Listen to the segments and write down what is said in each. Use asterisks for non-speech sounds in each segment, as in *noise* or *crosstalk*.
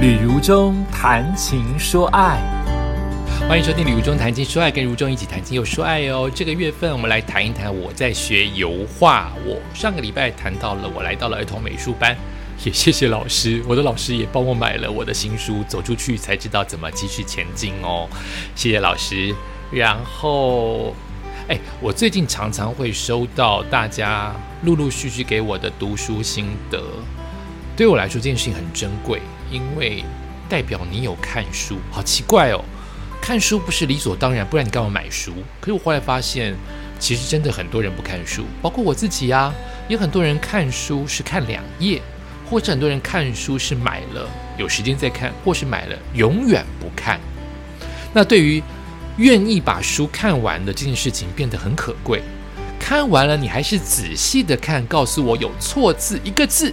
旅如中谈情说爱，欢迎收听《旅如中谈情说爱》，跟如中一起谈情又说爱哦。这个月份，我们来谈一谈我在学油画。我上个礼拜谈到了，我来到了儿童美术班，*laughs* 也谢谢老师，我的老师也帮我买了我的新书，走出去才知道怎么继续前进哦。谢谢老师。然后，哎，我最近常常会收到大家陆陆续续给我的读书心得，对我来说这件事情很珍贵。因为代表你有看书，好奇怪哦！看书不是理所当然，不然你干嘛买书？可是我后来发现，其实真的很多人不看书，包括我自己啊。有很多人看书是看两页，或者很多人看书是买了有时间再看，或是买了永远不看。那对于愿意把书看完的这件事情变得很可贵。看完了你还是仔细的看，告诉我有错字一个字，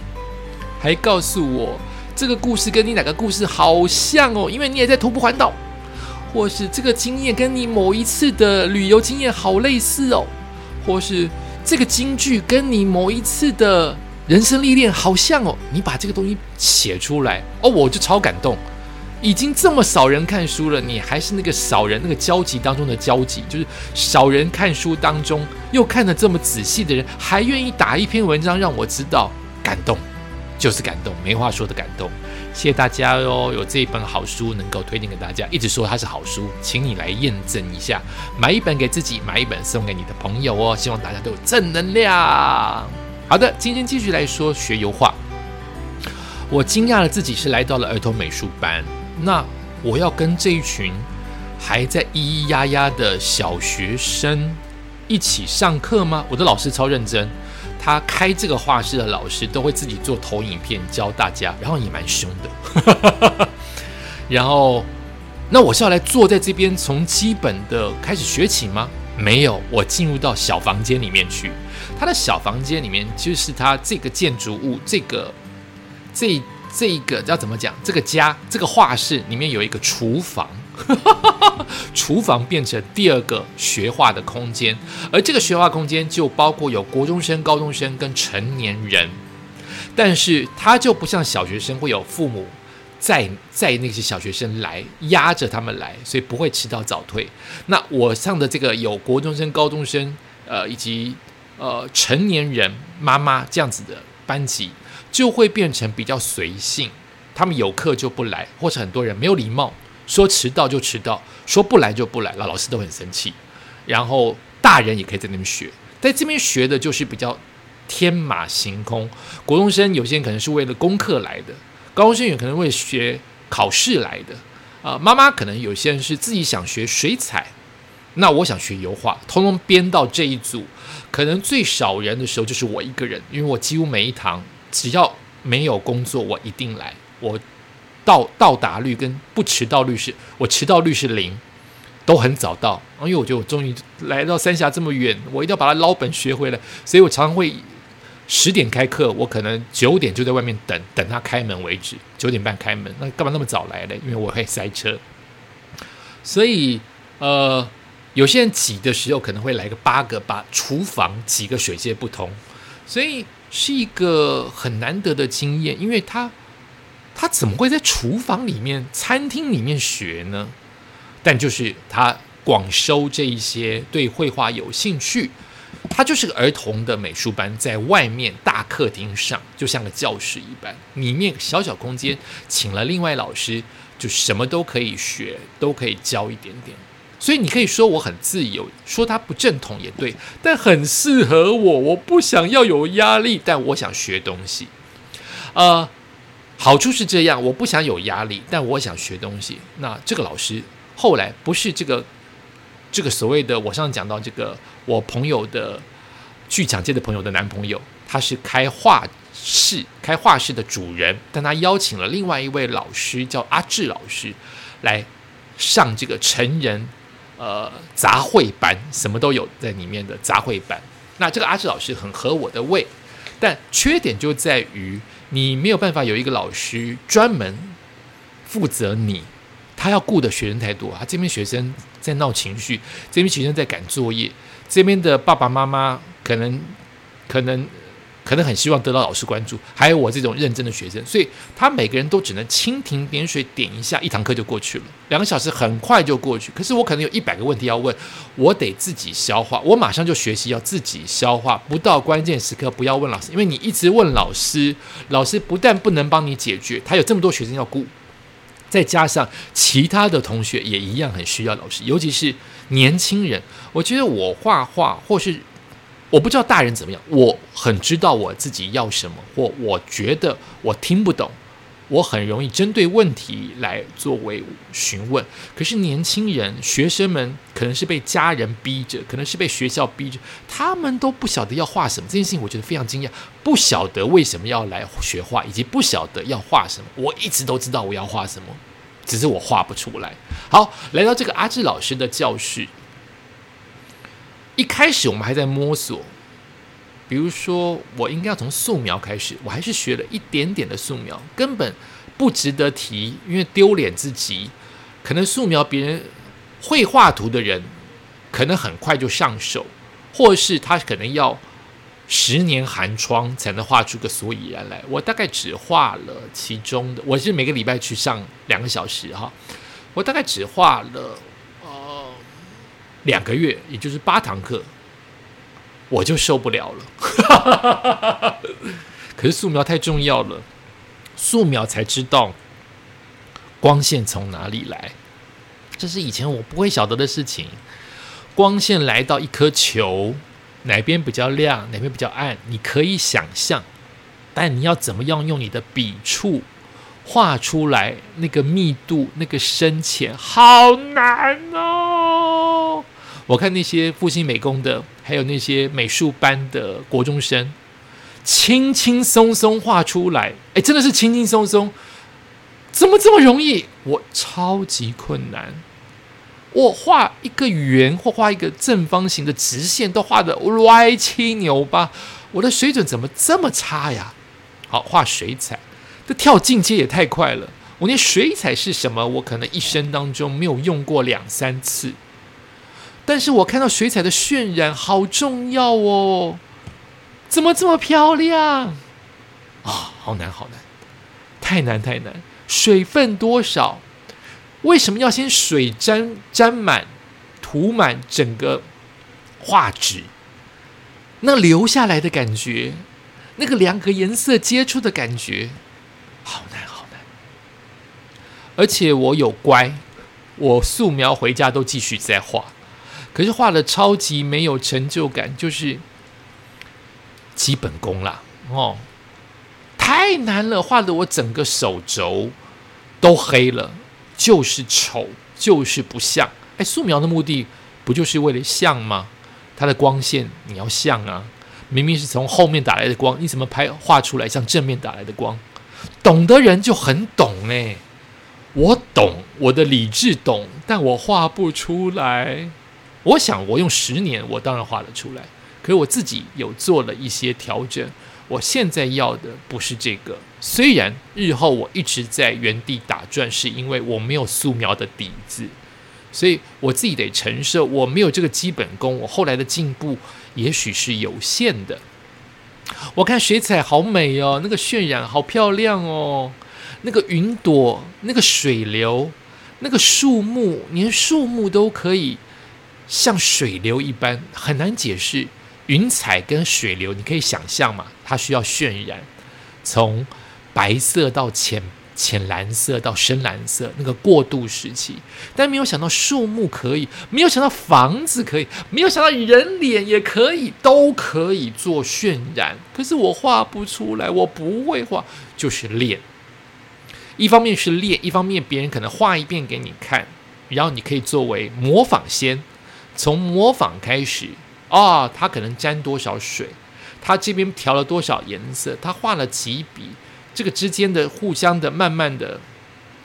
还告诉我。这个故事跟你哪个故事好像哦？因为你也在徒步环岛，或是这个经验跟你某一次的旅游经验好类似哦，或是这个京剧跟你某一次的人生历练好像哦。你把这个东西写出来哦，我就超感动。已经这么少人看书了，你还是那个少人那个交集当中的交集，就是少人看书当中又看得这么仔细的人，还愿意打一篇文章让我知道，感动。就是感动，没话说的感动。谢谢大家哟，有这一本好书能够推荐给大家，一直说它是好书，请你来验证一下。买一本给自己，买一本送给你的朋友哦。希望大家都有正能量。好的，今天继续来说学油画。我惊讶了自己是来到了儿童美术班，那我要跟这一群还在咿咿呀呀的小学生一起上课吗？我的老师超认真。他开这个画室的老师都会自己做投影片教大家，然后也蛮凶的。*laughs* 然后，那我是要来坐在这边从基本的开始学起吗？没有，我进入到小房间里面去。他的小房间里面就是他这个建筑物，这个这这个要怎么讲？这个家这个画室里面有一个厨房。哈 *laughs* 厨房变成第二个学画的空间，而这个学画空间就包括有国中生、高中生跟成年人，但是他就不像小学生会有父母在在那些小学生来压着他们来，所以不会迟到早退。那我上的这个有国中生、高中生，呃，以及呃成年人妈妈这样子的班级，就会变成比较随性，他们有课就不来，或者很多人没有礼貌。说迟到就迟到，说不来就不来了，老师都很生气。然后大人也可以在那边学，在这边学的就是比较天马行空。国中生有些人可能是为了功课来的，高中生也可能为学考试来的。啊，妈妈可能有些人是自己想学水彩，那我想学油画，通通编到这一组。可能最少人的时候就是我一个人，因为我几乎每一堂只要没有工作，我一定来。我。到到达率跟不迟到率是，我迟到率是零，都很早到。因为我觉得我终于来到三峡这么远，我一定要把它捞本学回来，所以我常常会十点开课，我可能九点就在外面等等他开门为止，九点半开门，那干嘛那么早来嘞？因为我会塞车，所以呃，有些人挤的时候可能会来个八个，把厨房几个水泄不通，所以是一个很难得的经验，因为他。他怎么会在厨房里面、餐厅里面学呢？但就是他广收这一些对绘画有兴趣，他就是个儿童的美术班，在外面大客厅上，就像个教室一般，里面小小空间，请了另外老师，就什么都可以学，都可以教一点点。所以你可以说我很自由，说他不正统也对，但很适合我。我不想要有压力，但我想学东西，呃。好处是这样，我不想有压力，但我想学东西。那这个老师后来不是这个这个所谓的我上次讲到这个我朋友的剧场界的朋友的男朋友，他是开画室开画室的主人，但他邀请了另外一位老师叫阿志老师来上这个成人呃杂烩班，什么都有在里面的杂烩班。那这个阿志老师很合我的胃，但缺点就在于。你没有办法有一个老师专门负责你，他要顾的学生太多他。这边学生在闹情绪，这边学生在赶作业，这边的爸爸妈妈可能可能可能很希望得到老师关注，还有我这种认真的学生，所以他每个人都只能蜻蜓点水点一下，一堂课就过去了，两个小时很快就过去。可是我可能有一百个问题要问，我得自己消化，我马上就学习要自己消化，不到关键时刻不要问老师，因为你一直问老师，老师不但不能帮你解决，他有这么多学生要顾，再加上其他的同学也一样很需要老师，尤其是年轻人，我觉得我画画或是。我不知道大人怎么样，我很知道我自己要什么，或我觉得我听不懂，我很容易针对问题来作为询问。可是年轻人、学生们可能是被家人逼着，可能是被学校逼着，他们都不晓得要画什么。这件事情我觉得非常惊讶，不晓得为什么要来学画，以及不晓得要画什么。我一直都知道我要画什么，只是我画不出来。好，来到这个阿志老师的教室。一开始我们还在摸索，比如说我应该要从素描开始，我还是学了一点点的素描，根本不值得提，因为丢脸自己。可能素描别人会画图的人，可能很快就上手，或是他可能要十年寒窗才能画出个所以然来。我大概只画了其中的，我是每个礼拜去上两个小时哈，我大概只画了。两个月，也就是八堂课，我就受不了了。*laughs* 可是素描太重要了，素描才知道光线从哪里来，这是以前我不会晓得的事情。光线来到一颗球，哪边比较亮，哪边比较暗，你可以想象，但你要怎么样用你的笔触画出来，那个密度、那个深浅，好难哦。我看那些复兴美工的，还有那些美术班的国中生，轻轻松松画出来，哎，真的是轻轻松松，怎么这么容易？我超级困难，我画一个圆或画一个正方形的直线都画的歪七扭八，我的水准怎么这么差呀？好，画水彩，这跳进阶也太快了，我连水彩是什么，我可能一生当中没有用过两三次。但是我看到水彩的渲染好重要哦，怎么这么漂亮啊？好难好难，太难太难。水分多少？为什么要先水沾沾满、涂满整个画纸？那留下来的感觉，那个两个颜色接触的感觉，好难好难。而且我有乖，我素描回家都继续在画。可是画的超级没有成就感，就是基本功啦，哦，太难了，画的我整个手肘都黑了，就是丑，就是不像。哎，素描的目的不就是为了像吗？它的光线你要像啊，明明是从后面打来的光，你怎么拍画出来像正面打来的光？懂的人就很懂哎，我懂，我的理智懂，但我画不出来。我想，我用十年，我当然画得出来。可是我自己有做了一些调整。我现在要的不是这个。虽然日后我一直在原地打转，是因为我没有素描的底子，所以我自己得承受我没有这个基本功。我后来的进步也许是有限的。我看水彩好美哦，那个渲染好漂亮哦，那个云朵，那个水流，那个树木，连树木都可以。像水流一般很难解释，云彩跟水流，你可以想象嘛？它需要渲染，从白色到浅浅蓝色到深蓝色，那个过渡时期。但没有想到树木可以，没有想到房子可以，没有想到人脸也可以，都可以做渲染。可是我画不出来，我不会画，就是练。一方面是练，一方面别人可能画一遍给你看，然后你可以作为模仿先。从模仿开始啊，他可能沾多少水，他这边调了多少颜色，他画了几笔，这个之间的互相的慢慢的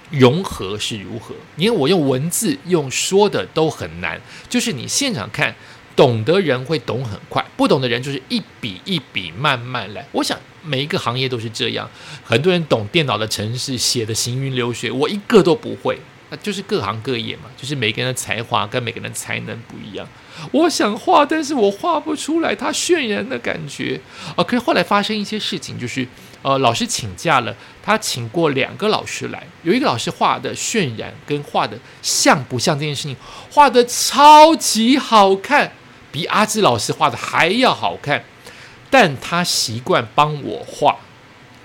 融合是如何？因为我用文字用说的都很难，就是你现场看，懂的人会懂很快，不懂的人就是一笔一笔慢慢来。我想每一个行业都是这样，很多人懂电脑的程式写的行云流水，我一个都不会。就是各行各业嘛，就是每个人的才华跟每个人才能不一样。我想画，但是我画不出来他渲染的感觉啊。可是后来发生一些事情，就是呃，老师请假了，他请过两个老师来，有一个老师画的渲染跟画的像不像这件事情，画的超级好看，比阿志老师画的还要好看，但他习惯帮我画，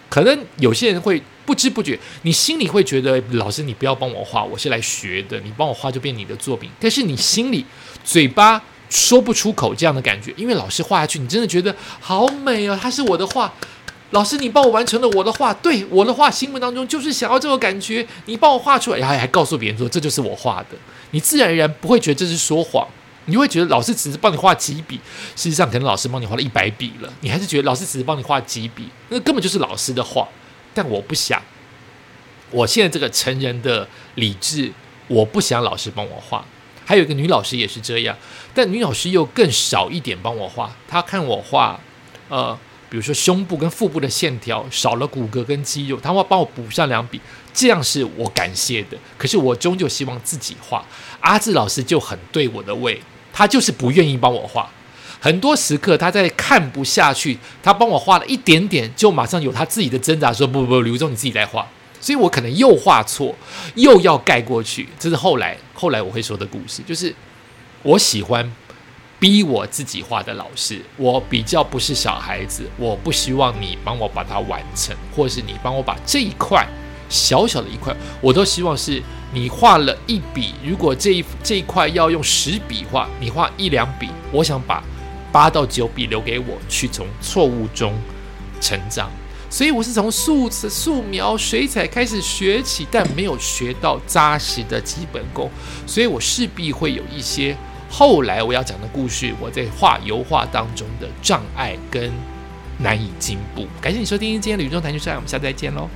可能有些人会。不知不觉，你心里会觉得老师，你不要帮我画，我是来学的。你帮我画就变你的作品，但是你心里嘴巴说不出口这样的感觉，因为老师画下去，你真的觉得好美哦，它是我的画。老师，你帮我完成了我的画，对我的画，心目当中就是想要这个感觉。你帮我画出来，然后还告诉别人说这就是我画的，你自然而然不会觉得这是说谎，你会觉得老师只是帮你画几笔，事实上可能老师帮你画了一百笔了，你还是觉得老师只是帮你画几笔，那根本就是老师的画。但我不想，我现在这个成人的理智，我不想老师帮我画。还有一个女老师也是这样，但女老师又更少一点帮我画。她看我画，呃，比如说胸部跟腹部的线条少了骨骼跟肌肉，她会帮我补上两笔，这样是我感谢的。可是我终究希望自己画。阿志老师就很对我的胃，他就是不愿意帮我画。很多时刻，他在看不下去，他帮我画了一点点，就马上有他自己的挣扎，说：“不不不，刘忠你自己来画。”所以我可能又画错，又要盖过去。这是后来后来我会说的故事，就是我喜欢逼我自己画的老师，我比较不是小孩子，我不希望你帮我把它完成，或是你帮我把这一块小小的一块，我都希望是你画了一笔。如果这一这一块要用十笔画，你画一两笔，我想把。八到九笔留给我，去从错误中成长。所以我是从素素描、水彩开始学起，但没有学到扎实的基本功，所以我势必会有一些后来我要讲的故事，我在画油画当中的障碍跟难以进步。感谢你收听今天的宇宙谈心事，我们下次再见喽。